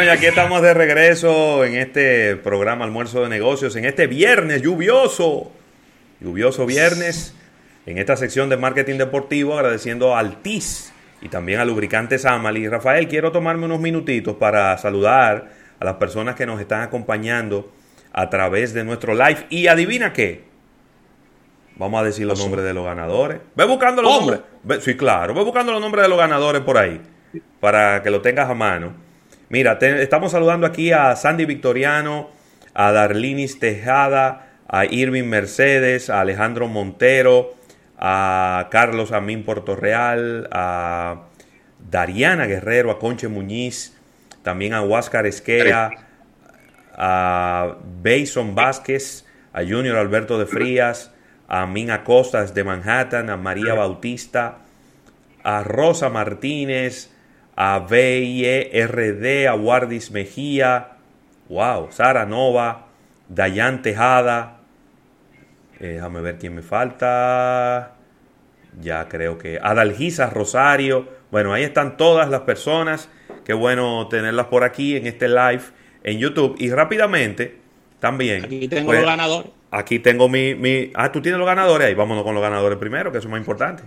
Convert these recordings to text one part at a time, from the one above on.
Bueno, y aquí estamos de regreso en este programa Almuerzo de Negocios, en este viernes lluvioso, lluvioso viernes, en esta sección de marketing deportivo, agradeciendo a Altis y también a Lubricantes Amali. Rafael, quiero tomarme unos minutitos para saludar a las personas que nos están acompañando a través de nuestro live. Y adivina qué, vamos a decir los nombres de los ganadores. Ve buscando los nombres. sí, claro, ve buscando los nombres de los ganadores por ahí, para que lo tengas a mano. Mira, estamos saludando aquí a Sandy Victoriano, a Darlinis Tejada, a Irving Mercedes, a Alejandro Montero, a Carlos Amín Portorreal, a Dariana Guerrero, a Conche Muñiz, también a Huáscar Esquera, a Bason Vázquez, a Junior Alberto de Frías, a Mina Costas de Manhattan, a María Bautista, a Rosa Martínez, a VIERD, a Wardis Mejía, wow, Sara Nova, Dayan Tejada, eh, déjame ver quién me falta, ya creo que Adalgisa Rosario, bueno, ahí están todas las personas, qué bueno tenerlas por aquí en este live en YouTube y rápidamente también. Aquí tengo pues, los ganadores. Aquí tengo mi, mi... Ah, tú tienes los ganadores ahí, vámonos con los ganadores primero, que eso es más importante.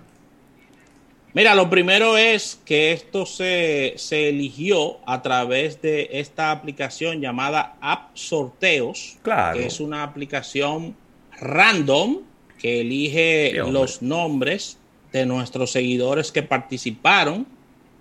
Mira, lo primero es que esto se, eligió a través de esta aplicación llamada App Sorteos, claro. que es una aplicación random que elige los nombres de nuestros seguidores que participaron,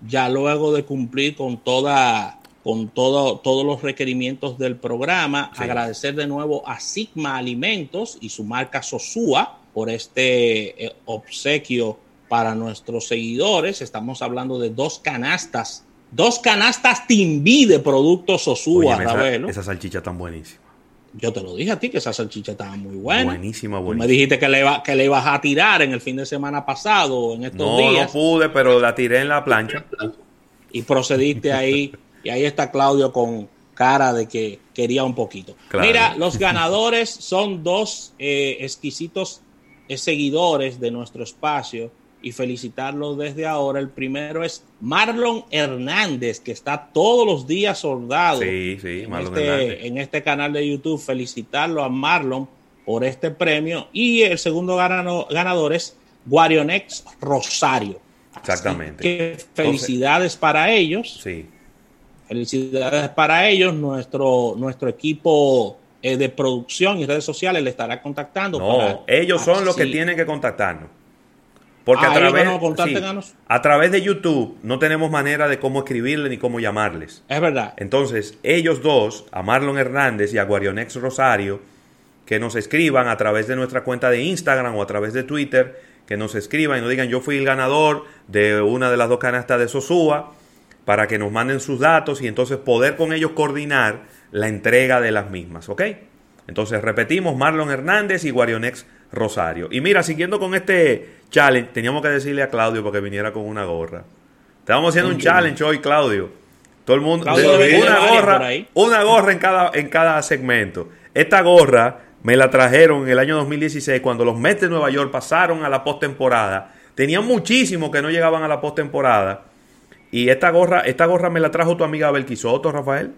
ya luego de cumplir con toda con todo, todos los requerimientos del programa. Agradecer de nuevo a Sigma Alimentos y su marca Sosúa por este eh, obsequio para nuestros seguidores. Estamos hablando de dos canastas, dos canastas Timbi de productos Sosúa, Esa, esa salchicha tan buenísima. Yo te lo dije a ti que esa salchicha estaba muy buena. Buenísima, buenísima. me dijiste que le, que le ibas a tirar en el fin de semana pasado, en estos días. No, no pude, pero la tiré en la plancha. Y procediste ahí. y ahí está Claudio con cara de que quería un poquito. Mira, los ganadores son dos eh, exquisitos eh, seguidores de nuestro espacio y felicitarlo desde ahora. El primero es Marlon Hernández, que está todos los días soldado sí, sí, en, este, en este canal de YouTube. Felicitarlo a Marlon por este premio. Y el segundo ganador es Guarionex Rosario. Exactamente. que felicidades para ellos. Sí. Felicidades para ellos. Nuestro, nuestro equipo eh, de producción y redes sociales le estará contactando. No, ellos son los que tienen que contactarnos. Porque a, ah, través, a través de YouTube no tenemos manera de cómo escribirle ni cómo llamarles. Es verdad. Entonces, ellos dos, a Marlon Hernández y a Guarionex Rosario, que nos escriban a través de nuestra cuenta de Instagram o a través de Twitter, que nos escriban y nos digan yo fui el ganador de una de las dos canastas de Sosúa, para que nos manden sus datos y entonces poder con ellos coordinar la entrega de las mismas, ¿ok? Entonces repetimos, Marlon Hernández y Guarionex Rosario. Y mira, siguiendo con este challenge, teníamos que decirle a Claudio para que viniera con una gorra. Estamos haciendo un challenge hoy, Claudio. Todo el mundo, una gorra, una gorra en cada, en cada segmento. Esta gorra me la trajeron en el año 2016 cuando los Mets de Nueva York pasaron a la postemporada. Tenían muchísimo que no llegaban a la postemporada. Y esta gorra, esta gorra me la trajo tu amiga Belquisoto, Rafael.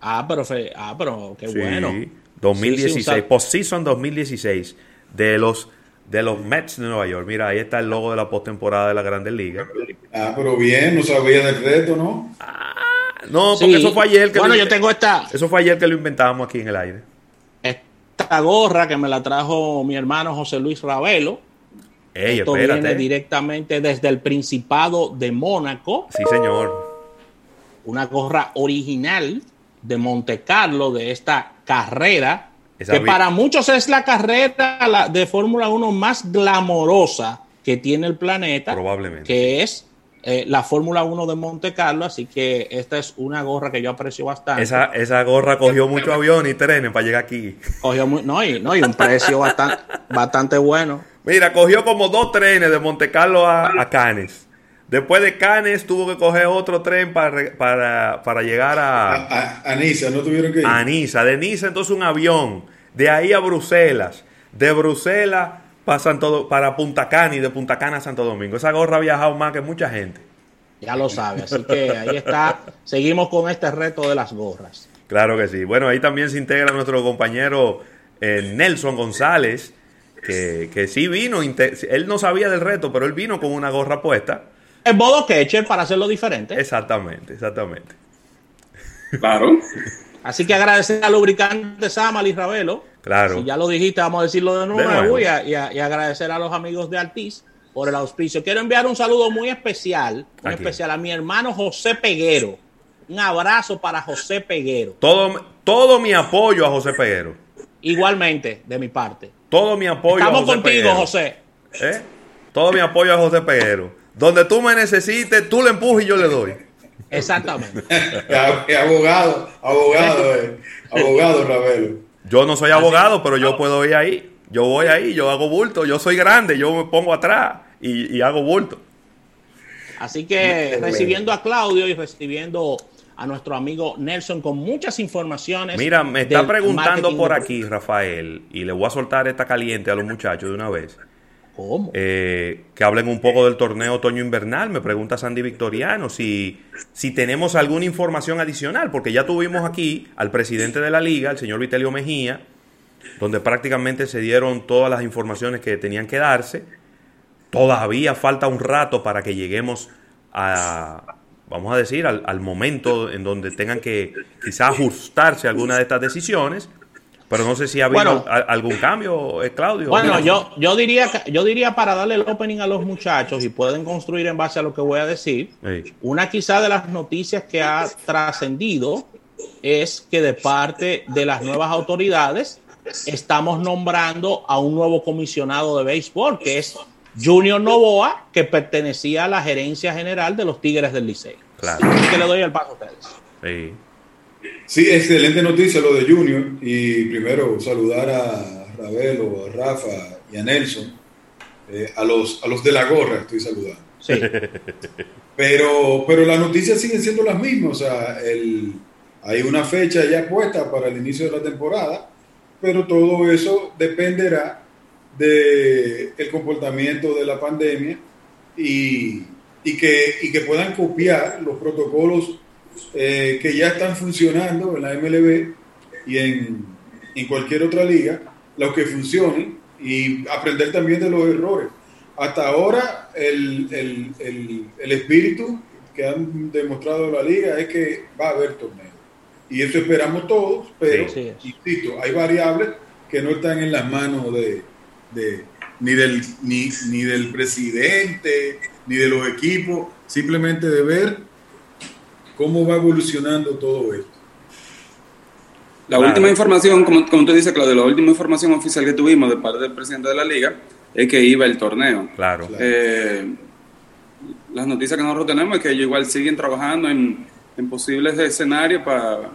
Ah, pero, ah, pero qué bueno. 2016, postseason 2016 de los de los Mets de Nueva York. Mira, ahí está el logo de la postemporada de la Grandes Ligas. Ah, pero bien, no sabía del reto, ¿no? Ah, no, porque eso fue ayer que Bueno, yo tengo esta Eso fue ayer que lo inventamos aquí en el aire. Esta gorra que me la trajo mi hermano José Luis Ravelo. Esto viene directamente desde el Principado de Mónaco. Sí, señor. Una gorra original de Monte Carlo de esta carrera que para muchos es la carrera de Fórmula 1 más glamorosa que tiene el planeta. Probablemente. Que es eh, la Fórmula 1 de Monte Carlo. Así que esta es una gorra que yo aprecio bastante. Esa, esa gorra cogió mucho avión y trenes para llegar aquí. Cogió no, y, no, y un precio bastante, bastante bueno. Mira, cogió como dos trenes de Monte Carlo a, a Cannes. Después de Cannes tuvo que coger otro tren para, para, para llegar a, a, Niza, ¿no tuvieron que ir? A Niza, de Niza entonces un avión, de ahí a Bruselas, de Bruselas para, para Punta Cana y de Punta Cana a Santo Domingo. Esa gorra ha viajado más que mucha gente. Ya lo sabe. Así que ahí está. Seguimos con este reto de las gorras. Claro que sí. Bueno, ahí también se integra nuestro compañero eh, Nelson González, que, que sí vino. Él no sabía del reto, pero él vino con una gorra puesta. En modo catcher para hacerlo diferente. Exactamente, exactamente. Claro. Así que agradecer al lubricante Samal y Ravelo. Claro. Si ya lo dijiste, vamos a decirlo de nuevo, Y, y, agradecer a los amigos de Altiz por el auspicio. Quiero enviar un saludo muy especial, muy especial a mi hermano José Peguero. Un abrazo para José Peguero. Todo, todo mi apoyo a José Peguero. Igualmente, de mi parte. Todo mi apoyo Estamos a José contigo, José. ¿Eh? Todo mi apoyo a José Peguero. Donde tú me necesites, tú le empujas y yo le doy. Exactamente. abogado, abogado, eh. abogado, Ravelo. Yo no soy abogado, pero yo puedo ir ahí. Yo voy ahí, yo hago bulto. Yo soy grande, yo me pongo atrás y, hago bulto. Así que recibiendo a Claudio y recibiendo a nuestro amigo Nelson con muchas informaciones. Mira, me está preguntando por aquí, Rafael, y le voy a soltar esta caliente a los muchachos de una vez. ¿Cómo? Eh, que hablen un poco del torneo otoño-invernal. Me pregunta Sandy Victoriano si, si tenemos alguna información adicional, porque ya tuvimos aquí al presidente de la liga, el señor Vitelio Mejía, donde prácticamente se dieron todas las informaciones que tenían que darse. Todavía falta un rato para que lleguemos a, vamos a decir, al, momento en donde tengan que quizás ajustarse alguna de estas decisiones. Pero no sé si ha habido algún cambio, eh, Claudio. Bueno, yo, yo, diría, yo diría para darle el opening a los muchachos y pueden construir en base a lo que voy a decir. Una quizá de las noticias que ha trascendido es que de parte de las nuevas autoridades estamos nombrando a un nuevo comisionado de béisbol, que es Junior Novoa, que pertenecía a la gerencia general de los Tigres del Liceo. Claro. Así que le doy el paso a ustedes. Sí. Sí, excelente noticia lo de Junior. Y primero saludar a Ravelo, a Rafa y a Nelson. Eh, a, los, a los de la gorra estoy saludando. Sí. Pero, pero las noticias siguen siendo las mismas. O sea, el, hay una fecha ya puesta para el inicio de la temporada, pero todo eso dependerá del el comportamiento de la pandemia y, y, que, y que puedan copiar los protocolos eh, que ya están funcionando en la MLB y en, en cualquier otra liga, los que funcionen y aprender también de los errores. Hasta ahora el, el, el, el espíritu que han demostrado la liga es que va a haber torneo. Y eso esperamos todos, pero, insisto, hay variables que no están en las manos de, de ni, del, ni, ni del presidente, ni de los equipos, simplemente de ver cómo va evolucionando todo esto. La última información, como, como tú dices, Claudio, la última información oficial que tuvimos de parte del presidente de la liga es que iba el torneo. Claro. Eh, las noticias que nosotros tenemos es que ellos igual siguen trabajando en, en posibles escenarios para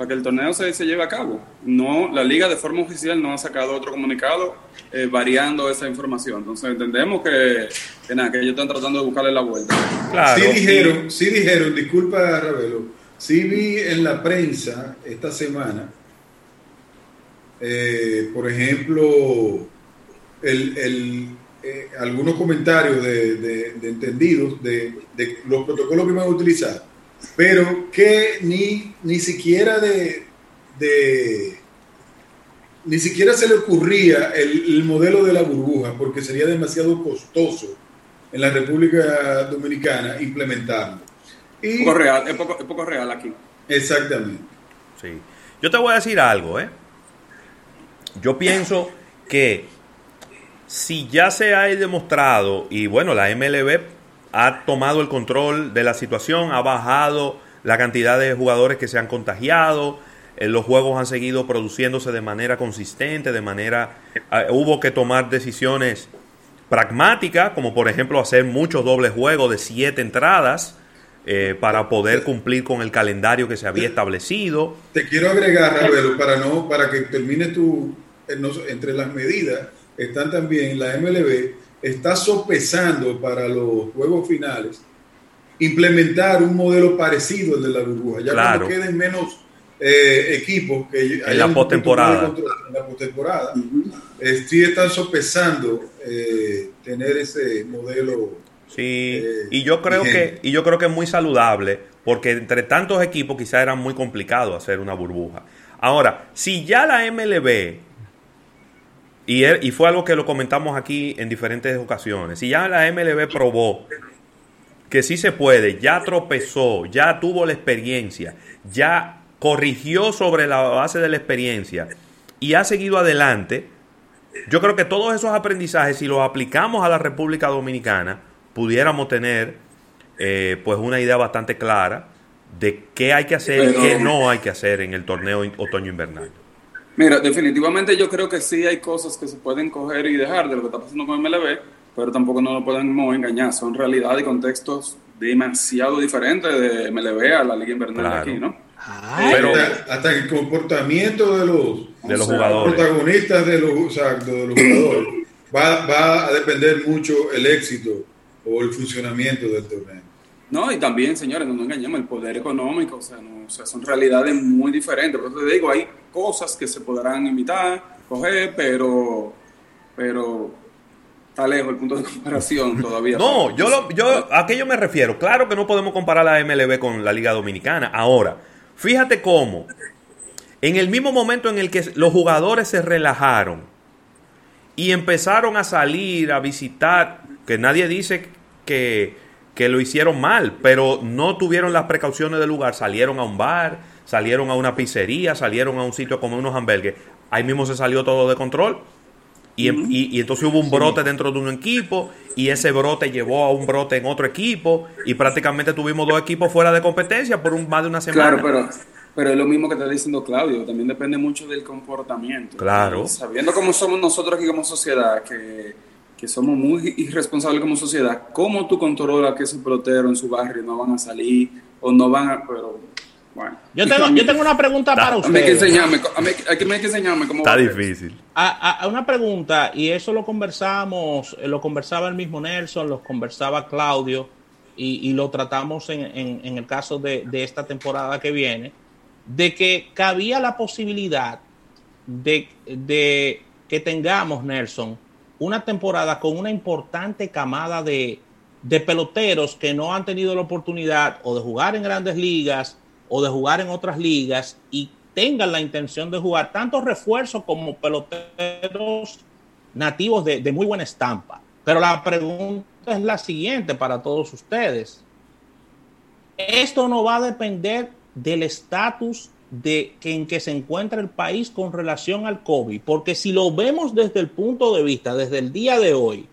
para que el torneo se, se, lleve a cabo. No, la liga de forma oficial no ha sacado otro comunicado eh, variando esa información. Entonces entendemos que, que, nada, que ellos están tratando de buscarle la vuelta. Claro. Sí dijeron, sí dijeron, disculpa Ravelo, sí vi en la prensa esta semana, eh, por ejemplo, el, el, eh, algunos comentarios de, de, de entendidos de, de, los protocolos que van a utilizar pero que ni, ni siquiera de, ni siquiera se le ocurría el, modelo de la burbuja, porque sería demasiado costoso en la República Dominicana implementarlo. Y, poco real, es, poco, real aquí. Exactamente. Sí. Yo te voy a decir algo, ¿eh? Yo pienso que si ya se ha demostrado, y bueno, la MLB ha tomado el control de la situación, ha bajado la cantidad de jugadores que se han contagiado, eh, los juegos han seguido produciéndose de manera consistente, de manera... Eh, hubo que tomar decisiones pragmáticas, como por ejemplo hacer muchos dobles juegos de siete entradas eh, para poder cumplir con el calendario que se había establecido. Te quiero agregar, para, no, para que termine tu... Entre las medidas están también la MLB está sopesando para los juegos finales implementar un modelo parecido al de la burbuja. Ya cuando queden menos eh, equipos que en la postemporada. En la postemporada. sí están sopesando eh, tener ese modelo Sí, eh, y yo creo que y yo creo que es muy saludable porque entre tantos equipos quizá era muy complicado hacer una burbuja. Ahora, si ya la MLB y, y fue algo que lo comentamos aquí en diferentes ocasiones, si ya la MLB probó que sí se puede, ya tropezó, ya tuvo la experiencia, ya corrigió sobre la base de la experiencia y ha seguido adelante, yo creo que todos esos aprendizajes, si los aplicamos a la República Dominicana, pudiéramos tener eh, pues una idea bastante clara de qué hay que hacer y qué no hay que hacer en el torneo otoño-invernal. Mira, definitivamente yo creo que sí hay cosas que se pueden coger y dejar de lo que está pasando con MLB, pero tampoco no lo podemos engañar. Son realidades y contextos demasiado diferentes de MLB a la Liga Invernal de aquí, ¿no? pero, hasta, el comportamiento de los, de los jugadores. protagonistas de los, de los jugadores va, va a depender mucho el éxito o el funcionamiento del torneo. No, y también, señores, no nos engañemos, el poder económico, o sea, no, o sea, son realidades muy diferentes. Por eso te digo, hay cosas que se podrán imitar, coger, pero, pero está lejos el punto de comparación todavía. no, yo, lo, yo a qué yo me refiero. Claro que no podemos comparar la MLB con la Liga Dominicana. Ahora, fíjate cómo, en el mismo momento en el que los jugadores se relajaron y empezaron a salir, a visitar, que nadie dice que que lo hicieron mal, pero no tuvieron las precauciones del lugar, salieron a un bar, salieron a una pizzería, salieron a un sitio como unos hamburgues, ahí mismo se salió todo de control. Y, y, entonces hubo un brote dentro de un equipo y ese brote llevó a un brote en otro equipo y prácticamente tuvimos dos equipos fuera de competencia por un, más de una semana. Claro, pero, pero es lo mismo que está diciendo Claudio, también depende mucho del comportamiento. Claro. Sabiendo cómo somos nosotros aquí como sociedad, que que somos muy irresponsables como sociedad, ¿cómo tú controlas que ese pelotero en su barrio no van a salir o no van a... Pero, bueno. Yo tengo, yo tengo una pregunta para usted. Hay que enseñarme, hay que enseñarme cómo... Está difícil. A, a, una pregunta, y eso lo conversamos, lo conversaba el mismo Nelson, lo conversaba Claudio, y, y lo tratamos en, en, en el caso de, de esta temporada que viene, de que cabía la posibilidad de, de que tengamos, Nelson, una temporada con una importante camada de, peloteros que no han tenido la oportunidad o de jugar en grandes ligas o de jugar en otras ligas y tengan la intención de jugar tanto refuerzos como peloteros nativos de, de, muy buena estampa. Pero la pregunta es la siguiente para todos ustedes. Esto no va a depender del estatus de que en que se encuentra el país con relación al COVID, porque si lo vemos desde el punto de vista, desde el día de hoy,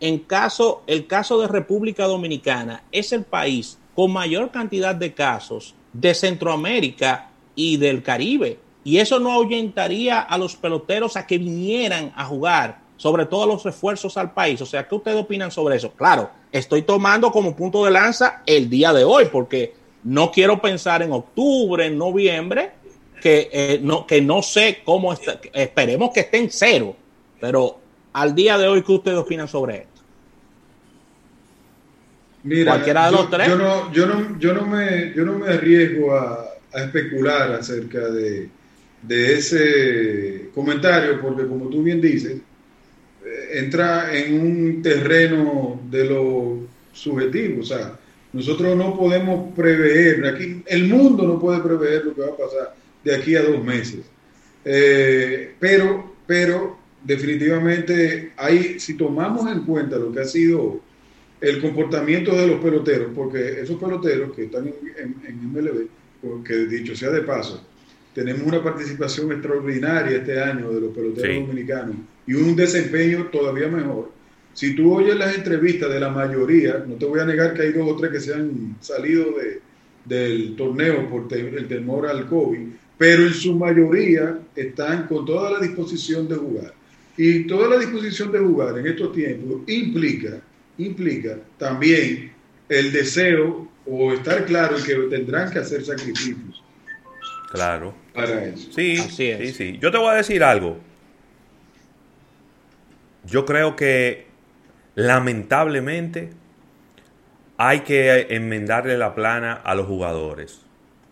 en caso, el caso de República Dominicana es el país con mayor cantidad de casos de Centroamérica y del Caribe. Y eso no ahuyentaría a los peloteros a que vinieran a jugar, sobre todo los refuerzos al país. O sea, ¿qué ustedes opinan sobre eso? Claro, estoy tomando como punto de lanza el día de hoy, porque no quiero pensar en octubre, en noviembre, que, eh, no, que no sé cómo está, esperemos que esté en cero, pero al día de hoy, ¿qué ustedes opinan sobre esto? Mira, Cualquiera de yo, los tres. Yo no, yo no, yo no, me, yo no me arriesgo a, a especular acerca de, de, ese comentario, porque como tú bien dices, eh, entra en un terreno de lo subjetivo, o sea, nosotros no podemos prever, aquí el mundo no puede prever lo que va a pasar de aquí a dos meses. Eh, pero, pero definitivamente hay, si tomamos en cuenta lo que ha sido el comportamiento de los peloteros, porque esos peloteros que están en, en, MLB, porque dicho sea de paso, tenemos una participación extraordinaria este año de los peloteros dominicanos y un desempeño todavía mejor si tú oyes las entrevistas de la mayoría, no te voy a negar que hay dos o tres que se han salido de, del torneo por el temor al COVID, pero en su mayoría están con toda la disposición de jugar. Y toda la disposición de jugar en estos tiempos implica, implica también el deseo o estar claro en que tendrán que hacer sacrificios. Claro. Para eso. Sí, sí, sí. Yo te voy a decir algo. Yo creo que lamentablemente hay que enmendarle la plana a los jugadores.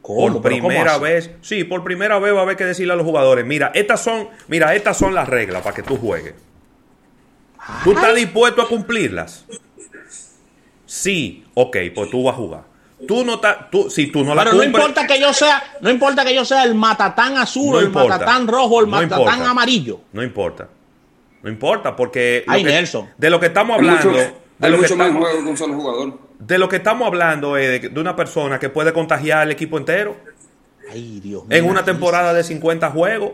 Por primera vez, sí, por primera vez va a haber que decirle a los jugadores, mira, estas son, mira, estas son las reglas para que tú juegues. ¿Tú estás dispuesto a cumplirlas? Sí, ok, pues tú vas a jugar. Tú no tú, si tú no la Pero no importa que yo sea, no importa que yo sea el matatán azul, el matatán rojo, el matatán amarillo. No importa. No importa, porque Ay, Nelson. de lo que estamos hablando. de lo que estamos, un solo jugador. De lo que estamos hablando es de, una persona que puede contagiar al equipo entero. Ay, Dios En una temporada de 50 juegos,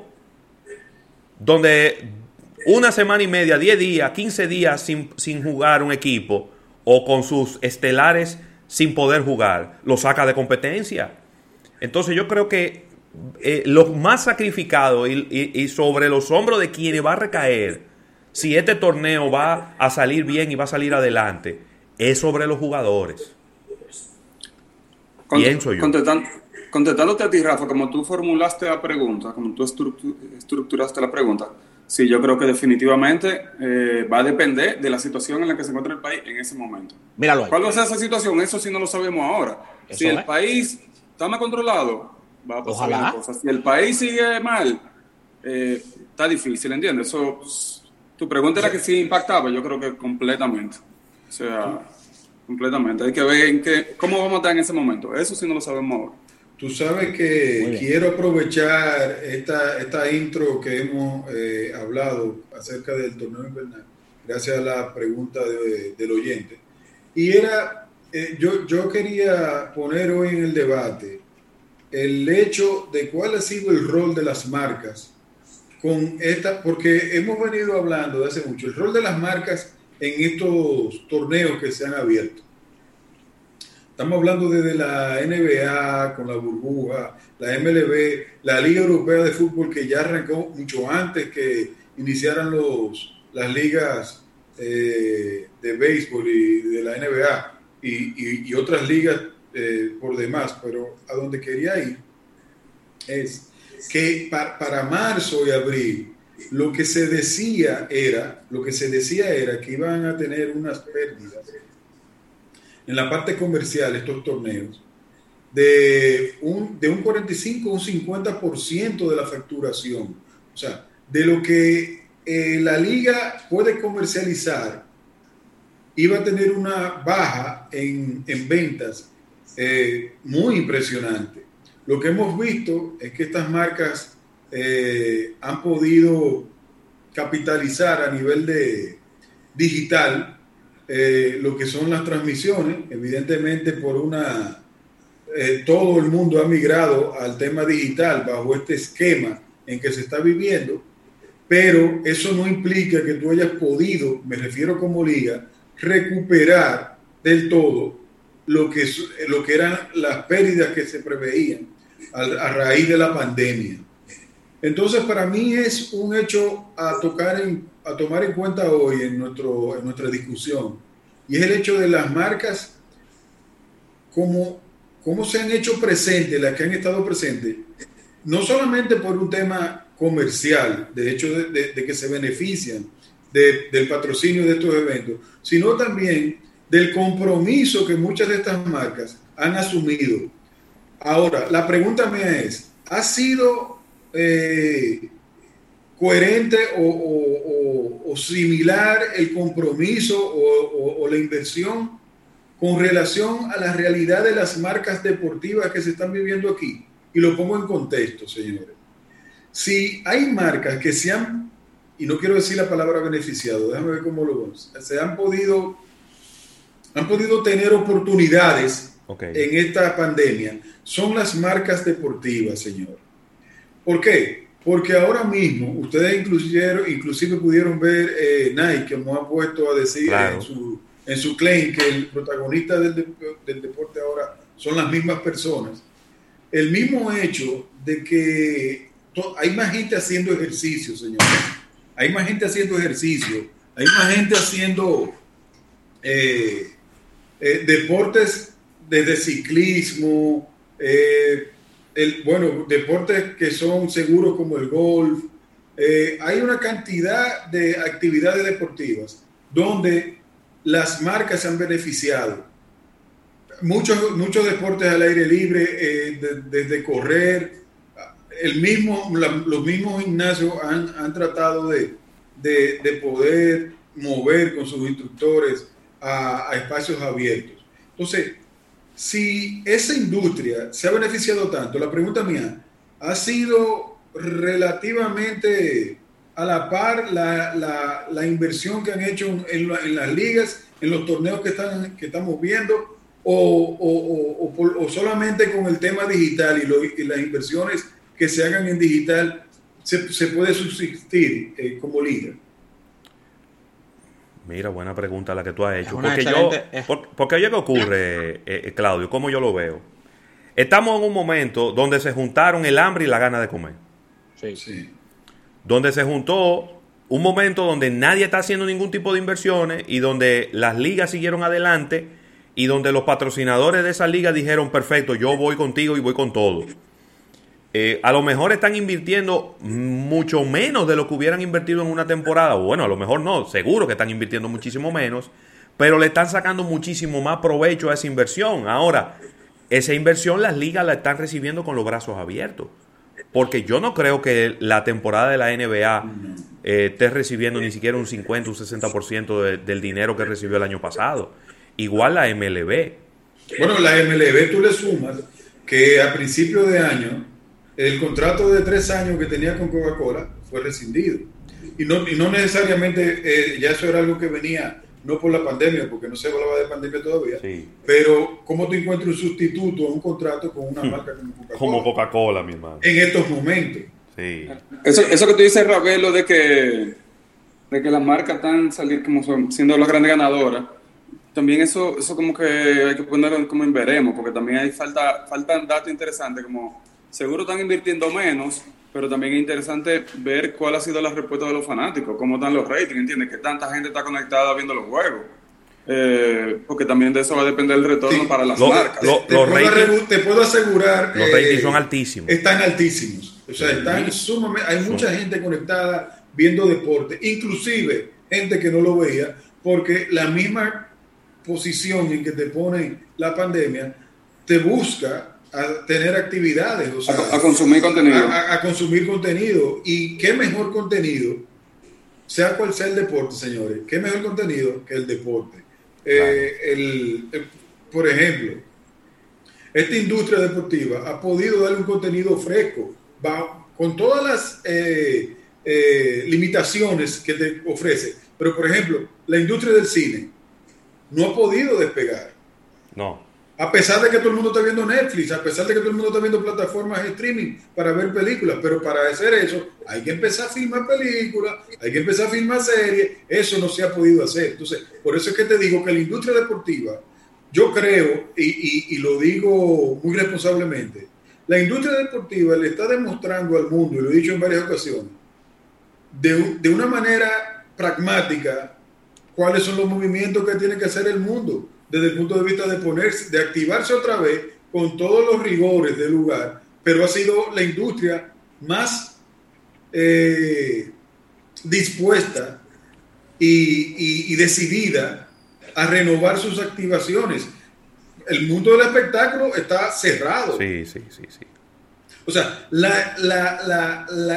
donde una semana y media, 10 días, 15 días sin, sin jugar un equipo o con sus estelares sin poder jugar, lo saca de competencia. Entonces yo creo que eh, lo más sacrificado y, sobre los hombros de quienes va a recaer, si este torneo va a salir bien y va a salir adelante, es sobre los jugadores. Pienso yo. contestándote a ti, Rafa, como tú formulaste la pregunta, como tú estructuraste la pregunta, Sí, yo creo que definitivamente eh, va a depender de la situación en la que se encuentra el país en ese momento. Míralo ahí. ¿Cuál va a ser esa situación? Eso sí no lo sabemos ahora. si el país está más controlado, va a pasar Ojalá. cosas. Si el país sigue mal, eh, está difícil, ¿entiendes? Eso, tu pregunta era que sí impactaba, yo creo que completamente. O sea, completamente. Hay que ver en qué, cómo vamos a estar en ese momento. Eso sí no lo sabemos ahora. Tú sabes que quiero aprovechar esta, esta intro que hemos eh, hablado acerca del torneo invernal, gracias a la pregunta del oyente. Y era, eh, yo, yo quería poner hoy en el debate el hecho de cuál ha sido el rol de las marcas con esta, porque hemos venido hablando de hace mucho, el rol de las marcas en estos torneos que se han abierto. Estamos hablando desde la NBA con la burbuja, la MLB, la Liga Europea de Fútbol que ya arrancó mucho antes que iniciaran los, las ligas eh, de béisbol y de la NBA y, otras ligas eh, por demás, pero a donde quería ir es que para marzo y abril lo que se decía era, lo que se decía era que iban a tener unas pérdidas en la parte comercial estos torneos de un, de un 45 a un 50% de la facturación. O sea, de lo que eh, la liga puede comercializar, iba a tener una baja en, ventas eh, muy impresionante. Lo que hemos visto es que estas marcas eh, han podido capitalizar a nivel de digital eh, lo que son las transmisiones, evidentemente por una... Eh, todo el mundo ha migrado al tema digital bajo este esquema en que se está viviendo, pero eso no implica que tú hayas podido, me refiero como liga, recuperar del todo lo que, lo que eran las pérdidas que se preveían a, raíz de la pandemia. Entonces, para mí es un hecho a tocar a tomar en cuenta hoy en, nuestro, en nuestra discusión y es el hecho de las marcas, cómo, cómo se han hecho presentes, las que han estado presentes, no solamente por un tema comercial, de hecho de, que se benefician del patrocinio de estos eventos, sino también del compromiso que muchas de estas marcas han asumido. Ahora, la pregunta mía es, ¿ha sido eh, coherente o, similar el compromiso o, la inversión con relación a la realidad de las marcas deportivas que se están viviendo aquí. Y lo pongo en contexto, señores. Si hay marcas que se han, y no quiero decir la palabra beneficiado, déjame ver cómo lo vemos, se han podido, han podido tener oportunidades en esta pandemia, son las marcas deportivas, señor. ¿Por qué? Porque ahora mismo, ustedes inclusive, inclusive pudieron ver eh, Nike, que nos ha puesto a decir en, su, en su claim que el protagonista del, del deporte ahora son las mismas personas. El mismo hecho de que hay más gente haciendo ejercicio, señores. Hay más gente haciendo ejercicio. Hay más gente haciendo eh, eh, deportes desde ciclismo, eh, bueno, deportes que son seguros como el golf. Eh, hay una cantidad de actividades deportivas donde las marcas se han beneficiado. Muchos, muchos deportes al aire libre, eh, desde correr, el mismo, los mismos gimnasios han, han tratado de, de, de, poder mover con sus instructores a, espacios abiertos. Entonces, si esa industria se ha beneficiado tanto, la pregunta mía, ¿ha sido relativamente a la par la, inversión que han hecho en, las ligas, en los torneos que, están, que estamos viendo, o, o, solamente con el tema digital y, las inversiones que se hagan en digital se, puede subsistir eh, como liga? Mira, buena pregunta la que tú has hecho. Porque, yo, porque oye, ¿qué ocurre, eh, eh, Claudio? ¿Cómo yo lo veo? Estamos en un momento donde se juntaron el hambre y la gana de comer. Sí. sí. Donde se juntó un momento donde nadie está haciendo ningún tipo de inversiones y donde las ligas siguieron adelante y donde los patrocinadores de esa liga dijeron, perfecto, yo voy contigo y voy con todo. Eh, a lo mejor están invirtiendo mucho menos de lo que hubieran invertido en una temporada. Bueno, a lo mejor no, seguro que están invirtiendo muchísimo menos, pero le están sacando muchísimo más provecho a esa inversión. Ahora, esa inversión las ligas la están recibiendo con los brazos abiertos. Porque yo no creo que la temporada de la NBA eh, esté recibiendo ni siquiera un 50, un 60% del dinero que recibió el año pasado. Igual la MLB. Bueno, la MLB tú le sumas que a principio de año el contrato de tres años que tenía con Coca-Cola fue rescindido. Y no, y no necesariamente, eh, ya eso era algo que venía, no por la pandemia, porque no se hablaba de pandemia todavía, pero ¿cómo te encuentras un sustituto a un contrato con una hmm. marca como Coca-Cola? Como Coca-Cola, mi hermano. En estos momentos. Sí. Eso, eso que tú dices, Ravelo, de que, de que las marcas están salir como siendo las grandes ganadoras, también eso, eso como que hay que ponerlo como en veremos, porque también hay falta, faltan datos interesantes como seguro están invirtiendo menos, pero también es interesante ver cuál ha sido la respuesta de los fanáticos, cómo están los ratings, ¿entiendes? Que tanta gente está conectada viendo los juegos. Eh, porque también de eso va a depender el retorno para las marcas. te, puedo asegurar. Los ratings son altísimos. Están altísimos. O sea, están sumamente, hay mucha gente conectada viendo deporte, inclusive gente que no lo veía, porque la misma posición en que te pone la pandemia te busca a tener actividades, a, consumir contenido. A, consumir contenido. Y qué mejor contenido, sea cual sea el deporte, señores, qué mejor contenido que el deporte. Eh, el, eh, por ejemplo, esta industria deportiva ha podido darle un contenido fresco, va, con todas las eh, limitaciones que te ofrece. Pero, por ejemplo, la industria del cine no ha podido despegar. No. A pesar de que todo el mundo está viendo Netflix, a pesar de que todo el mundo está viendo plataformas de streaming para ver películas, pero para hacer eso hay que empezar a filmar películas, hay que empezar a filmar series, eso no se ha podido hacer. Entonces, por eso es que te digo que la industria deportiva, yo creo, y, lo digo muy responsablemente, la industria deportiva le está demostrando al mundo, y lo he dicho en varias ocasiones, de, de una manera pragmática, cuáles son los movimientos que tiene que hacer el mundo desde el punto de vista de ponerse, de activarse otra vez con todos los rigores del lugar, pero ha sido la industria más eh, dispuesta y, decidida a renovar sus activaciones. El mundo del espectáculo está cerrado. Sí, sí, sí, sí. O sea,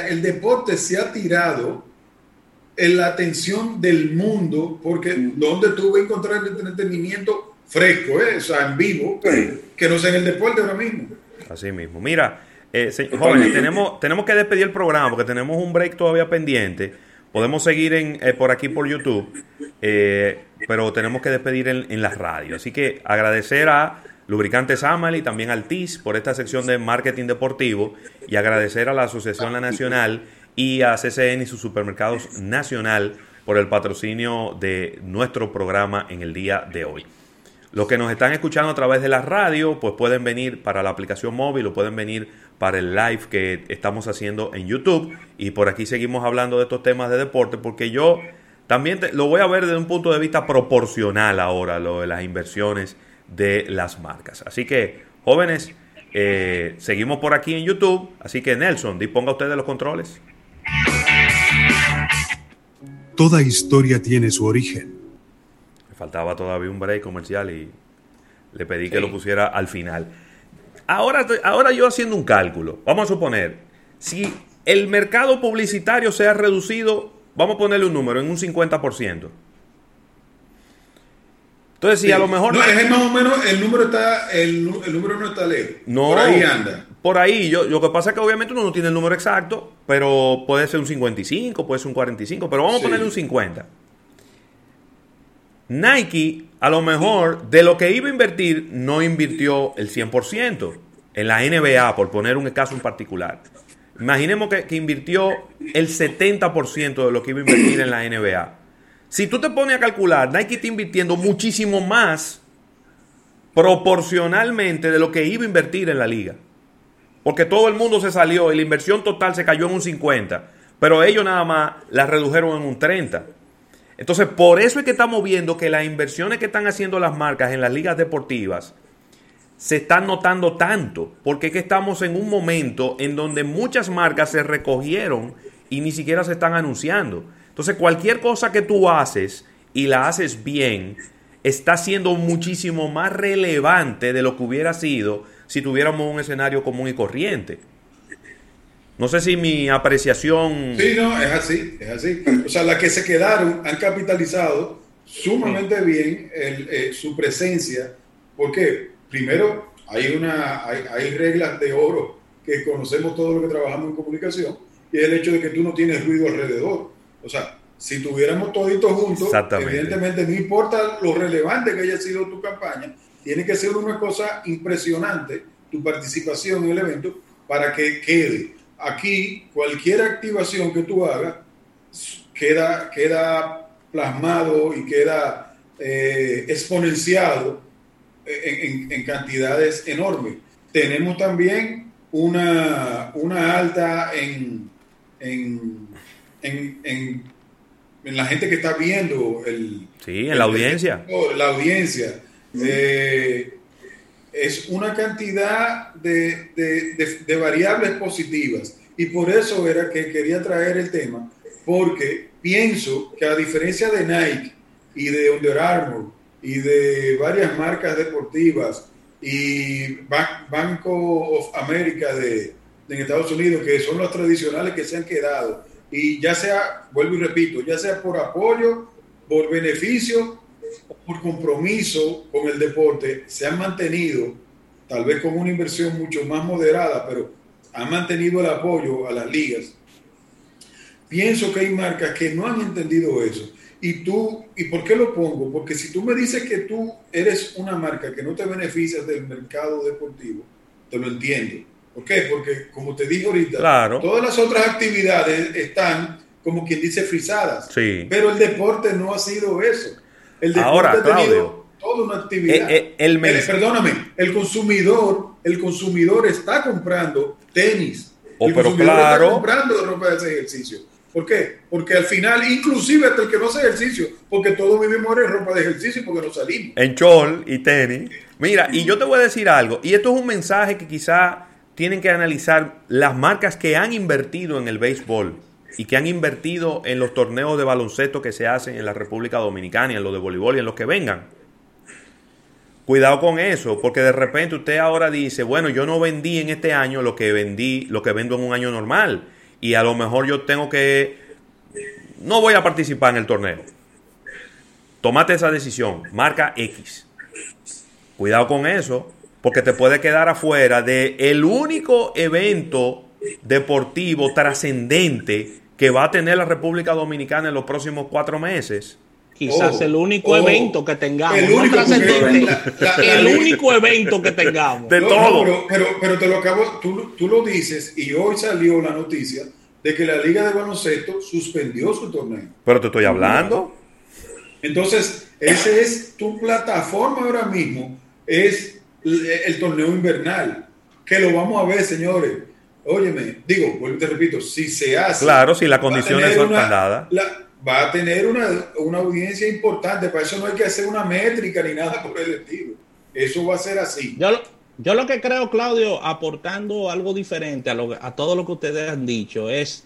el deporte se ha tirado en la atención del mundo, porque donde tú vas a encontrar el entretenimiento fresco, ¿eh? o sea, en vivo, que no sea en el deporte ahora mismo. Así mismo. Mira, eh, jóvenes, tenemos, tenemos que despedir el programa porque tenemos un break todavía pendiente. Podemos seguir en, eh, por aquí por YouTube, eh, pero tenemos que despedir en, en la radio. Así que agradecer a Lubricantes Amali, también al TIS por esta sección de marketing deportivo y agradecer a la Asociación La Nacional y a CCN y sus supermercados nacional por el patrocinio de nuestro programa en el día de hoy. Los que nos están escuchando a través de la radio, pues pueden venir para la aplicación móvil o pueden venir para el live que estamos haciendo en YouTube. Y por aquí seguimos hablando de estos temas de deporte, porque yo también lo voy a ver desde un punto de vista proporcional ahora, lo de las inversiones de las marcas. Así que, jóvenes, eh, seguimos por aquí en YouTube. Así que, Nelson, disponga usted de los controles. Toda historia tiene su origen. Me faltaba todavía un break comercial y le pedí que lo pusiera al final. Ahora, ahora yo haciendo un cálculo, vamos a suponer, si el mercado publicitario se ha reducido, vamos a ponerle un número, en un 50%. Entonces, si a lo mejor. No, es más o menos, el número está, el, número no está lejos. No, por ahí anda. Por ahí, yo, lo que pasa es que obviamente uno no tiene el número exacto, pero puede ser un 55, puede ser un 45, pero vamos a ponerle un 50. Nike, a lo mejor, de lo que iba a invertir, no invirtió el 100% en la NBA, por poner un caso en particular. Imaginemos que, que invirtió el 70% de lo que iba a invertir en la NBA. Si tú te pones a calcular, Nike está invirtiendo muchísimo más proporcionalmente de lo que iba a invertir en la liga. Porque todo el mundo se salió y la inversión total se cayó en un 50, pero ellos nada más la redujeron en un 30. Entonces, por eso es que estamos viendo que las inversiones que están haciendo las marcas en las ligas deportivas se están notando tanto, porque es que estamos en un momento en donde muchas marcas se recogieron y ni siquiera se están anunciando. Entonces, cualquier cosa que tú haces y la haces bien, está siendo muchísimo más relevante de lo que hubiera sido si tuviéramos un escenario común y corriente. No sé si mi apreciación... Sí, no, es así, es así. O sea, las que se quedaron han capitalizado sumamente bien eh, su presencia, porque primero hay, una, hay, hay reglas de oro que conocemos todos los que trabajamos en comunicación, y el hecho de que tú no tienes ruido alrededor. O sea, si tuviéramos toditos juntos, evidentemente no importa lo relevante que haya sido tu campaña, tiene que ser una cosa impresionante tu participación en el evento para que quede. Aquí, cualquier activación que tú hagas queda, queda plasmado y queda eh, exponenciado en, en, cantidades enormes. Tenemos también una, una alta en, en en, en, en, la gente que está viendo el... Sí, en la audiencia. la audiencia. Eh, es una cantidad de, de, variables positivas. Y por eso era que quería traer el tema, porque pienso que a diferencia de Nike y de Under Armour y de varias marcas deportivas y Banco of America de, de Estados Unidos, que son los tradicionales que se han quedado, y ya sea, vuelvo y repito, ya sea por apoyo, por beneficio por compromiso con el deporte, se han mantenido, tal vez con una inversión mucho más moderada, pero han mantenido el apoyo a las ligas. Pienso que hay marcas que no han entendido eso. Y tú, ¿y por qué lo pongo? Porque si tú me dices que tú eres una marca que no te beneficias del mercado deportivo, te lo entiendo ¿Por qué? Porque, como te dije ahorita, todas las otras actividades están, como quien dice, frisadas. Pero el deporte no ha sido eso. El deporte Ahora, ha tenido toda una actividad. Eh, eh, el, perdóname, el consumidor, el consumidor está comprando tenis. Oh, el consumidor está comprando ropa de ese ejercicio. ¿Por qué? Porque al final, inclusive hasta el que no hace ejercicio, porque todos vivimos en ropa de ejercicio porque no salimos. En chol y tenis. Mira, y yo te voy a decir algo, y esto es un mensaje que quizá tienen que analizar las marcas que han invertido en el béisbol y que han invertido en los torneos de baloncesto que se hacen en la República Dominicana y en los de voleibol y en los que vengan. Cuidado con eso, porque de repente usted ahora dice, bueno, yo no vendí en este año lo que vendí, lo que vendo en un año normal, y a lo mejor yo tengo que, no voy a participar en el torneo. Tómate esa decisión, marca X. Cuidado con eso, porque te puede quedar afuera de el único evento deportivo trascendente que va a tener la República Dominicana en los próximos cuatro meses. Quizás oh, el único oh, evento que tengamos. El único, trascendente, el único evento que tengamos. De todo. pero, pero, te lo acabo, tú, tú lo dices y hoy salió la noticia de que la Liga de Baloncesto suspendió su torneo. Pero te estoy hablando. Entonces, esa es tu plataforma ahora mismo, es el, torneo invernal, que lo vamos a ver, señores. Óyeme, digo, te repito, si se hace. Claro, si las condiciones son tan dadas. Va a tener una, una, audiencia importante, para eso no hay que hacer una métrica ni nada por el estilo. Eso va a ser así. Yo, yo lo que creo, Claudio, aportando algo diferente a, lo, a todo lo que ustedes han dicho, es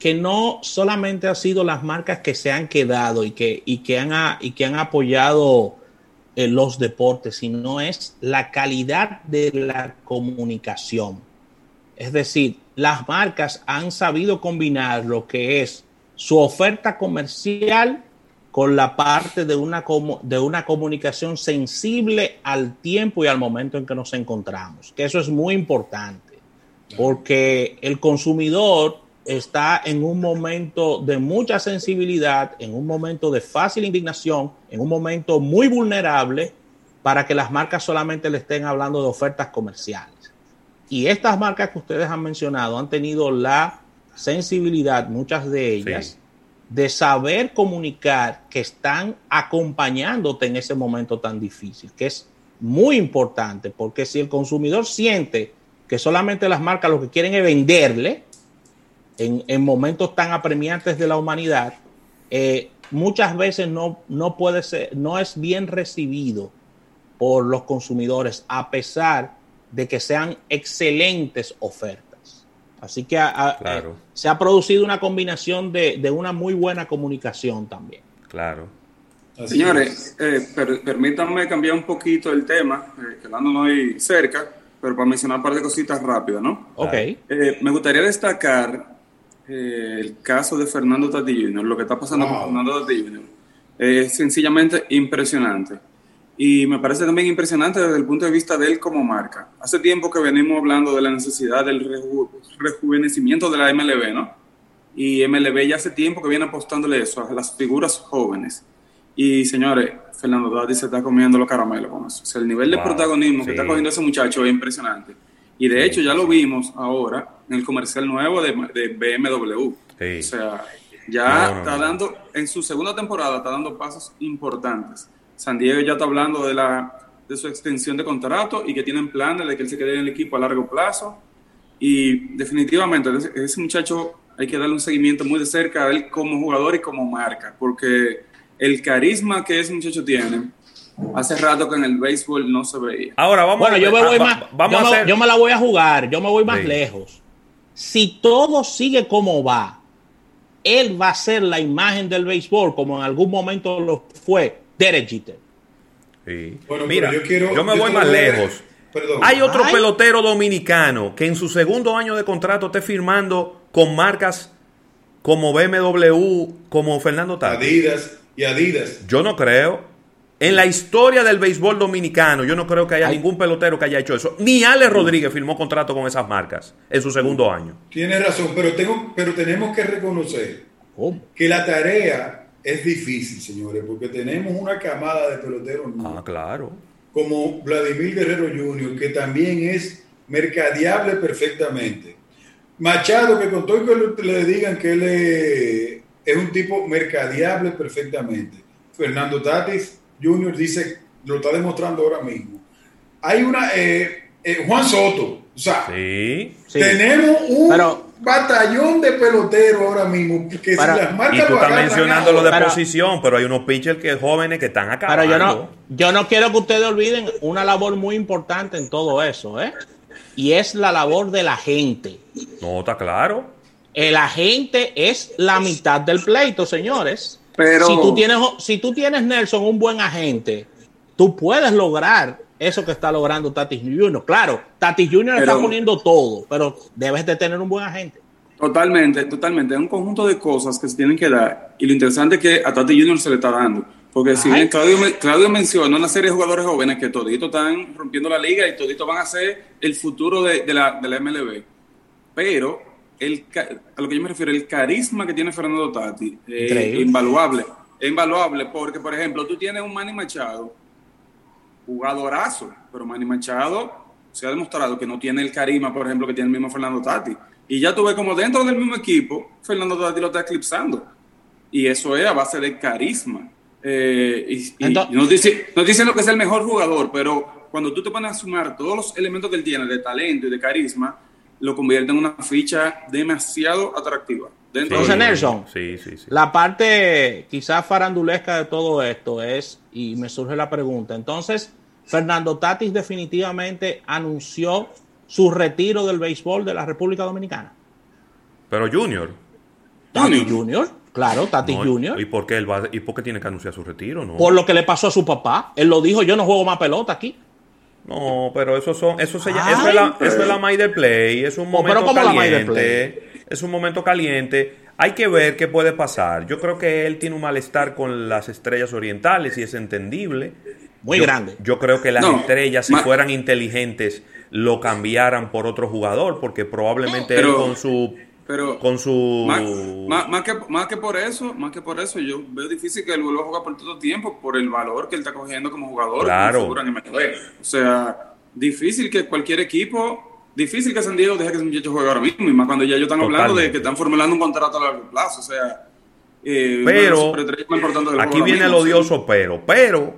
que no solamente ha sido las marcas que se han quedado y que, y que, han, y que han apoyado en los deportes, sino es la calidad de la comunicación. Es decir, las marcas han sabido combinar lo que es su oferta comercial con la parte de una, de una comunicación sensible al tiempo y al momento en que nos encontramos, que eso es muy importante, porque el consumidor está en un momento de mucha sensibilidad, en un momento de fácil indignación, en un momento muy vulnerable para que las marcas solamente le estén hablando de ofertas comerciales. Y estas marcas que ustedes han mencionado han tenido la sensibilidad, muchas de ellas, de saber comunicar que están acompañándote en ese momento tan difícil, que es muy importante, porque si el consumidor siente que solamente las marcas lo que quieren es venderle en, momentos tan apremiantes de la humanidad, eh, muchas veces no, no puede ser, no es bien recibido por los consumidores, a pesar de que sean excelentes ofertas. Así que eh, se ha producido una combinación de, una muy buena comunicación también. Claro. Señores, eh, permítanme cambiar un poquito el tema, eh, que no muy cerca, pero para mencionar un par de cositas rápidas, ¿no? Ok. me gustaría destacar el caso de Fernando Tati Jr., lo que está pasando con Fernando Tati Jr. Es sencillamente impresionante. Y me parece también impresionante desde el punto de vista de él como marca. Hace tiempo que venimos hablando de la necesidad del rejuvenecimiento de la MLB, ¿no? Y MLB ya hace tiempo que viene apostándole eso, a las figuras jóvenes. Y señores, Fernando Dati se está comiendo los caramelos con eso. O sea, el nivel de protagonismo que está cogiendo ese muchacho es impresionante. Y de hecho ya lo vimos ahora en el comercial nuevo de, BMW. O sea, ya está dando, en su segunda temporada, está dando pasos importantes. San Diego ya está hablando de, la, de su extensión de contrato y que tienen planes de que él se quede en el equipo a largo plazo. Y definitivamente ese, muchacho hay que darle un seguimiento muy de cerca a él como jugador y como marca, porque el carisma que ese muchacho tiene, hace rato que en el béisbol no se veía. Ahora vamos bueno, yo me voy más, yo, me, la voy a jugar, yo me voy más lejos. Si todo sigue como va, él va a ser la imagen del béisbol como en algún momento lo fue Derek Jeter. Mira, yo, me voy más lejos. Hay otro pelotero dominicano que en su segundo año de contrato esté firmando con marcas como BMW, como Fernando Tati. Adidas y Adidas. Yo no creo. En la historia del béisbol dominicano, yo no creo que haya ningún pelotero que haya hecho eso. Ni Ale Rodríguez firmó contrato con esas marcas en su segundo año. Tiene razón, pero, tengo, pero tenemos que reconocer que la tarea es difícil, señores, porque tenemos una camada de peloteros ah, claro. como Vladimir Guerrero Jr., que también es mercadeable perfectamente. Machado, que con todo que le digan que él es, un tipo mercadeable perfectamente. Fernando Tatis Jr. dice, lo está demostrando ahora mismo. Hay una, eh, eh, Juan Soto, o sea, tenemos un batallón de peloteros ahora mismo. Que las marcas y tú estás mencionando lo de posición, pero hay unos pitchers que jóvenes que están acá. Pero yo no, yo no quiero que ustedes olviden una labor muy importante en todo eso, ¿eh? Y es la labor de la gente. No, está claro. El agente es la mitad del pleito, señores. Pero si tú tienes, si tú tienes Nelson, un buen agente, tú puedes lograr eso que está logrando Tatis Jr. Claro, Tatis Jr. está poniendo todo, pero debes de tener un buen agente. Totalmente, totalmente. Es un conjunto de cosas que se tienen que dar. Y lo interesante es que a Tatis Jr. se le está dando. Porque si bien Claudio, Claudio mencionó una serie de jugadores jóvenes que toditos están rompiendo la liga y toditos van a ser el futuro de, la, de la MLB. Pero el, a lo que yo me refiero, el carisma que tiene Fernando Tati es invaluable. Es invaluable porque, por ejemplo, tú tienes un Manny Machado jugadorazo, pero Manny Machado se ha demostrado que no tiene el carisma, por ejemplo, que tiene el mismo Fernando Tati. Y ya tuve como dentro del mismo equipo, Fernando Tati lo está eclipsando. Y eso es a base de carisma. Eh, y, no, dice, no diciendo que es el mejor jugador, pero cuando tú te pones a sumar todos los elementos que él tiene de talento y de carisma, lo convierte en una ficha demasiado atractiva. Entonces, Nelson, la parte quizás farandulesca de todo esto es, y me surge la pregunta, entonces, Fernando Tatis definitivamente anunció su retiro del béisbol de la República Dominicana. Pero Junior. Tatis Junior, claro, Tatis Junior. ¿Y por, qué él va, ¿Y por qué tiene que anunciar su retiro? No? Por lo que le pasó a su papá. Él lo dijo, yo no juego más pelota aquí. No, pero eso son, eso se llama, eso, es la, eso es la Play, es un oh, momento caliente. Es un momento caliente. hay que ver qué puede pasar. Yo creo que él tiene un malestar con las estrellas orientales y es entendible. Muy grande. Yo creo que las estrellas, si fueran inteligentes, lo cambiaran por otro jugador, porque probablemente él con su pero con su más, que, más que por eso, más que por eso, yo veo difícil que él vuelva a jugar por todo tiempo por el valor que él está cogiendo como jugador. Claro. O sea, difícil que cualquier equipo, difícil que San Diego deje que ese muchacho juegue ahora mismo, y más cuando ya ellos están hablando de que están formulando un contrato a largo plazo. O sea, eh, pero aquí viene el odioso pero, pero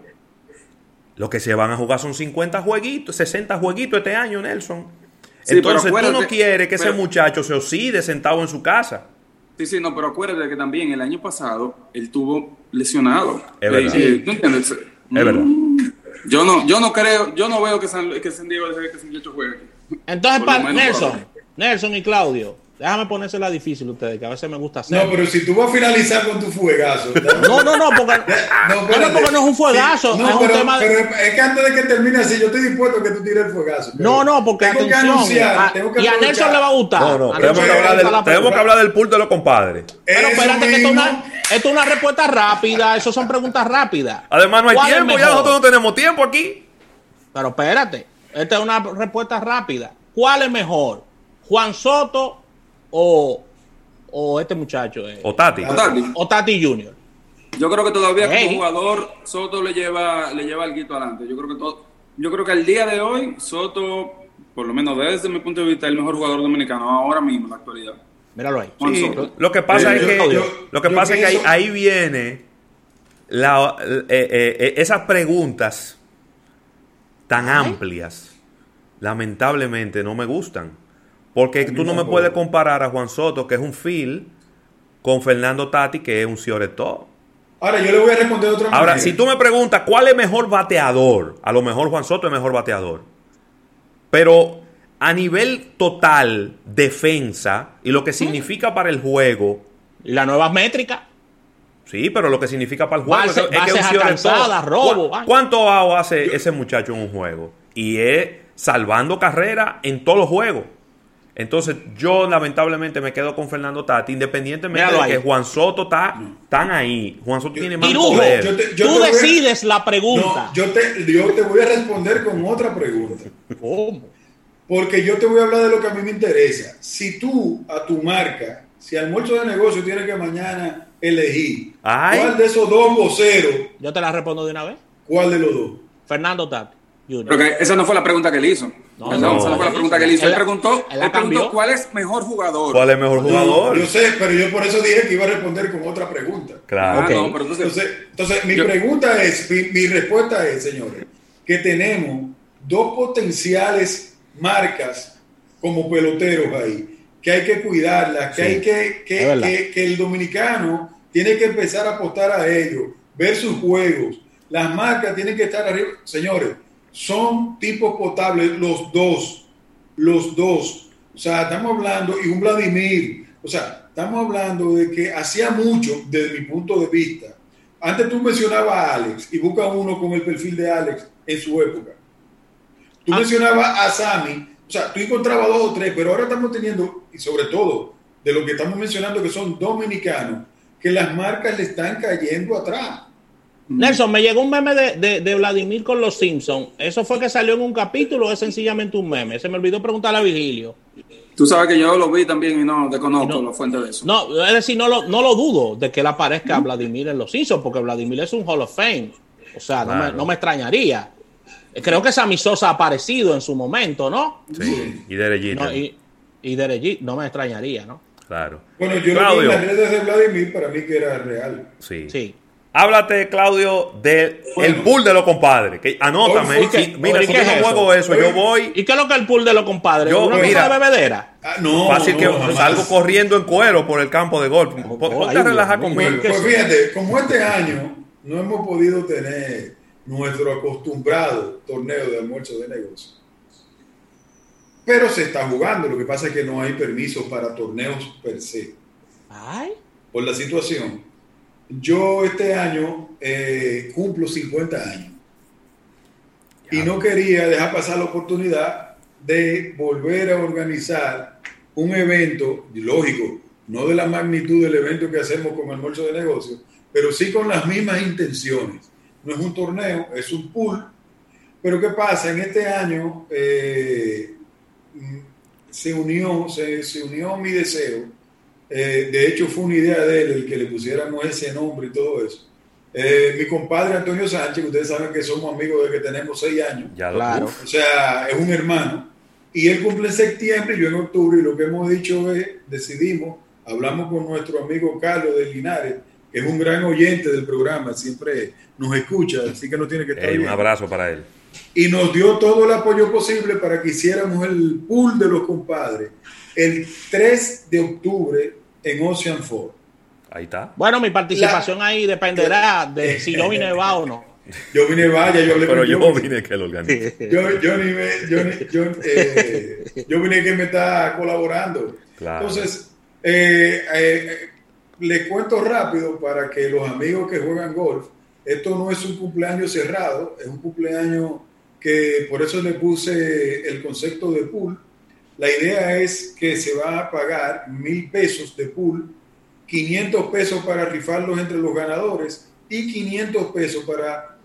lo que se van a jugar son 50 jueguitos, 60 jueguitos este año, Nelson. Entonces tú no quieres que ese muchacho se oscide sentado en su casa. Sí, sí, no, pero acuérdate que también el año pasado él tuvo lesionado. Es verdad. Eh, ¿Tú entiendes? Es verdad. Mm, yo no, yo no creo, yo no veo que San, que San Diego que ese muchacho juegue Entonces, para Nelson, Nelson y Claudio, Déjame ponérsela difícil ustedes, que a veces me gusta hacer. No, pero si tú vas a finalizar con tu fuegazo. No, no, no, porque no, porque no es un fuegazo. no, es pero, un tema de... pero es que antes de que termine así, yo estoy dispuesto a que tú tires el fuegazo. No, no, porque tengo atención. Que anunciar, a, tengo que y a Nelson le va a gustar. No, no, tenemos que, hablar del, tenemos que hablar del pulso de los compadres. Pero espérate, que esto es, una, esto es una respuesta rápida. Eso son preguntas rápidas. Además, no hay tiempo, ya nosotros no tenemos tiempo aquí. Pero espérate, esta es una respuesta rápida. ¿Cuál es mejor? ¿Juan Soto o, o este muchacho. Eh, o Tati. O Tati. Junior. Yo creo que todavía como jugador Soto le lleva le lleva el guito adelante. Yo creo que todo, yo creo que al día de hoy Soto, por lo menos desde mi punto de vista, es el mejor jugador dominicano ahora mismo en la actualidad. Míralo ahí. lo que pasa es que lo que pasa es que ahí, viene la, eh, eh, esas preguntas tan amplias lamentablemente no me gustan porque tú no me puedes comparar a Juan Soto, que es un Phil, con Fernando Tati, que es un Cioretó. Ahora, yo le voy a responder otra manera. Ahora, si tú me preguntas cuál es mejor bateador, a lo mejor Juan Soto es mejor bateador. Pero a nivel total, defensa y lo que significa para el juego. La nueva métrica. Sí, pero lo que significa para el juego es, que un robo. ¿Cuánto hace ese muchacho en un juego? Y es salvando carrera en todos los juegos. Entonces, yo lamentablemente me quedo con Fernando Tati, independientemente de que Juan Soto está tan ahí. Juan Soto tiene más poder. tú decides la pregunta. yo, te, yo te voy a responder con otra pregunta. ¿Cómo? Porque yo te voy a hablar de lo que a mí me interesa. Si tú, a tu marca, si almuerzo de negocio tiene que mañana elegir, ¿cuál de esos dos voceros? Yo te la respondo de una vez. ¿Cuál de los dos? Fernando Tati. Porque esa no fue la pregunta que él hizo. No, esa no, fue la pregunta que él hizo. Él, preguntó, él preguntó cuál es mejor jugador. ¿Cuál es mejor jugador? yo sé, pero yo por eso dije que iba a responder con otra pregunta. Claro. Ah, pero entonces, entonces, mi pregunta es, mi, respuesta es, señores, que tenemos dos potenciales marcas como peloteros ahí, que hay que cuidarlas, que hay que, que, que el dominicano tiene que empezar a apostar a ellos, ver sus juegos. Las marcas tienen que estar arriba. Señores, son tipos potables los dos, los dos. O sea, estamos hablando, y un Vladimir, o sea, estamos hablando de que hacía mucho, desde mi punto de vista. Antes tú mencionabas a Alex y busca uno con el perfil de Alex en su época. Tú ah. mencionabas a Sammy, o sea, tú encontrabas dos o tres, pero ahora estamos teniendo, y sobre todo de lo que estamos mencionando que son dominicanos, que las marcas le están cayendo atrás. Nelson, me llegó un meme de, de, Vladimir con los Simpsons. ¿Eso fue que salió en un capítulo o es sencillamente un meme? Se me olvidó preguntarle a Vigilio. Tú sabes que yo lo vi también y no desconozco la fuente de eso. No, es decir, no lo, no lo dudo de que él aparezca a Vladimir en los Simpsons, porque Vladimir es un Hall of Fame. O sea, no, me, no, me, extrañaría. Creo que Sammy Sosa ha aparecido en su momento, ¿no? Sí, y Derejito. No, y, y no me extrañaría, ¿no? Claro. Bueno, yo lo vi en las redes de Vladimir, para mí que era real. Sí. Sí. Háblate, Claudio, del el pool de los compadres. Que, anótame. mira, si yo no juego eso, yo voy. ¿Y qué es lo que es el pool de los compadres? Yo, ¿Una mira, de bebedera? Ah, no, Fácil que salgo corriendo en cuero por el campo de golf. Ponte a relajar conmigo. Pues, pues, fíjate, como este año no hemos podido tener nuestro acostumbrado torneo de almuerzo de negocio. Pero se está jugando. Lo que pasa es que no hay permisos para torneos per se. Ay. Por la situación yo este año eh, cumplo 50 años y no quería dejar pasar la oportunidad de volver a organizar un evento, lógico, no de la magnitud del evento que hacemos con almuerzo de negocio, pero sí con las mismas intenciones. No es un torneo, es un pool. Pero ¿qué pasa? En este año eh, se unió, se, se, unió mi deseo. Eh, de hecho, fue una idea de él el que le pusiéramos ese nombre y todo eso. Eh, mi compadre Antonio Sánchez, que ustedes saben que somos amigos de que tenemos seis años. Ya claro. O sea, es un hermano. Y él cumple en septiembre y yo en octubre. Y lo que hemos dicho es, decidimos hablamos con nuestro amigo Carlos de Linares, que es un gran oyente del programa, siempre nos escucha, así que no tiene que estar Un abrazo para él. Y nos dio todo el apoyo posible para que hiciéramos el pool de los compadres el 3 de octubre en Ocean Ford. Ahí está. Bueno, mi participación ahí dependerá de si yo vine va o no. Yo vine vaya, yo hablé Pero yo vine que lo organice. Yo, yo, ni me, yo, yo, eh, yo vine que me está colaborando. Claro. Entonces, eh, eh, le cuento rápido para que los amigos que juegan golf, esto no es un cumpleaños cerrado, es un cumpleaños que por eso le puse el concepto de pool. La idea es que se va a pagar mil pesos de pool, 500 pesos para rifarlos entre los ganadores y 500 pesos para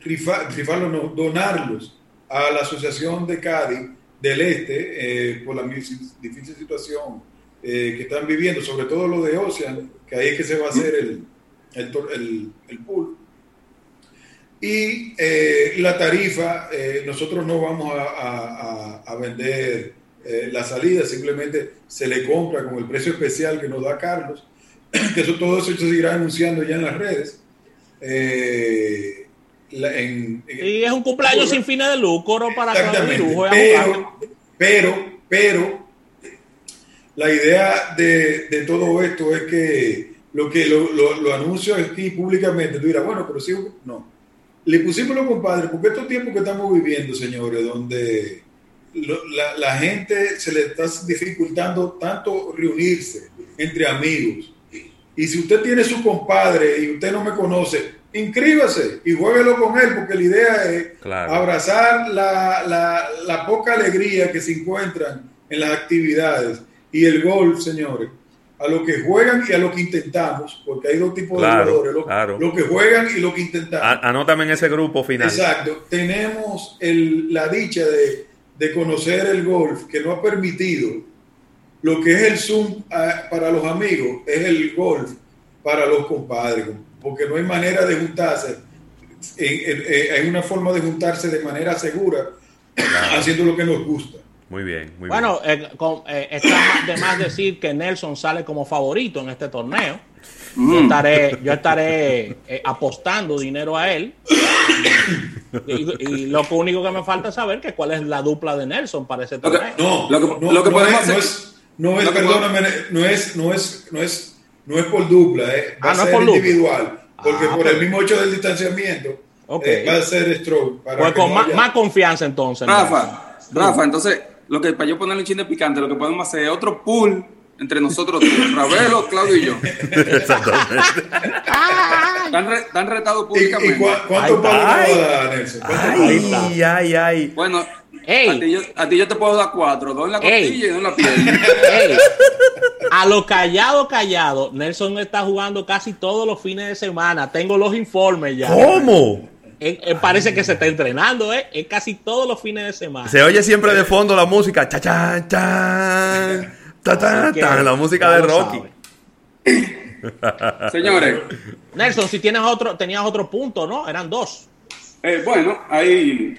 rifarlos, donarlos a la Asociación de Cádiz del Este eh, por la difícil situación eh, que están viviendo, sobre todo lo de Ocean, que ahí es que se va a hacer el, el, pool. Y eh, la tarifa, eh, nosotros no vamos a, vender la salida, simplemente se le compra con el precio especial que nos da Carlos, que eso todo eso se seguirá anunciando ya en las redes. y es un cumpleaños sin fines de lucro para cada lujo. Pero, pero, pero la idea de, todo esto es que lo que lo, lo, anuncio aquí públicamente, tú dirás, bueno, pero sí, no. Le pusimos los compadres, porque estos tiempos que estamos viviendo, señores, donde la, la, gente se le está dificultando tanto reunirse entre amigos. Y si usted tiene su compadre y usted no me conoce, inscríbase y jueguelo con él, porque la idea es abrazar la, la, la poca alegría que se encuentran en las actividades y el golf, señores, a lo que juegan y a lo que intentamos, porque hay dos tipos de jugadores, lo, que juegan y lo que intentamos. anótame en ese grupo final. Exacto, tenemos el, la dicha de, de, conocer el golf que no ha permitido lo que es el Zoom ah, para los amigos, es el golf para los compadres, porque no hay manera de juntarse, hay una forma de juntarse de manera segura haciendo lo que nos gusta. Muy bien, muy bueno, bien. Bueno, eh, eh, está de más decir que Nelson sale como favorito en este torneo. Yo mm. estaré, yo estaré eh, apostando dinero a él. Y, lo único que me falta es saber que cuál es la dupla de Nelson para ese torneo. No, lo que, no, podemos hacer, es, no es, perdóname, no es, no es, no es, no es por dupla, eh. va ah, a ser individual, porque ah, por el mismo hecho del distanciamiento va a ser stroke. pues con más, más, confianza entonces. Rafa, Rafa, entonces lo que para yo ponerle un chin de picante, lo que podemos hacer es otro pool entre nosotros Ravelo, Claudio y yo. Exactamente. están, retados públicamente. ¿Y, cuánto podemos Nelson? Ay, ay, ay. Bueno, a, ti yo, a, ti yo, te puedo dar cuatro, dos en la costilla y dos en la piel. A lo callado, callado, Nelson está jugando casi todos los fines de semana. Tengo los informes ya. ¿Cómo? parece que se está entrenando, ¿eh? Es casi todos los fines de semana. Se oye siempre de fondo la música. Cha, cha, cha, ta, la música de Rocky. Señores. Nelson, si tienes otro, tenías otro punto, ¿no? Eran dos. Eh, bueno, hay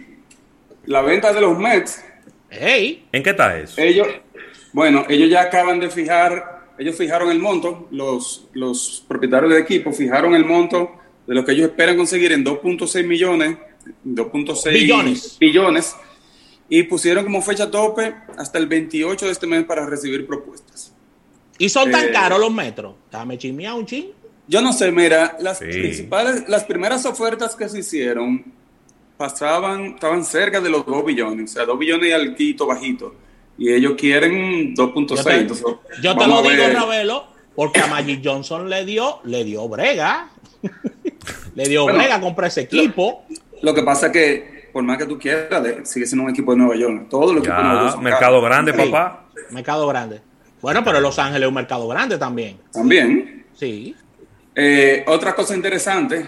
la venta de los Mets. Hey. ¿En qué está eso? Ellos, bueno, ellos ya acaban de fijar, ellos fijaron el monto, los, los propietarios del equipo fijaron el monto de lo que ellos esperan conseguir en 2.6 millones, 2.6 billones. billones, y pusieron como fecha tope hasta el 28 de este mes para recibir propuestas. ¿Y son tan eh, caros los metros? Dame chismear un ching. Yo no sé, mira, las principales, las primeras ofertas que se hicieron pasaban, estaban cerca de los 2 billones, o sea, 2 billones y alquito, bajito. Y ellos quieren 2.6. Yo te, lo digo, Ravelo, porque a Magic Johnson le dio, le dio brega. Le dio bueno, a comprar ese equipo. Lo, que pasa es que, por más que tú quieras, sigue siendo un equipo de Nueva York. Todos los equipos de Nueva York. Mercado grande, papá. Mercado grande. Bueno, pero Los Ángeles es un mercado grande también. También. Sí. Eh, otra cosa interesante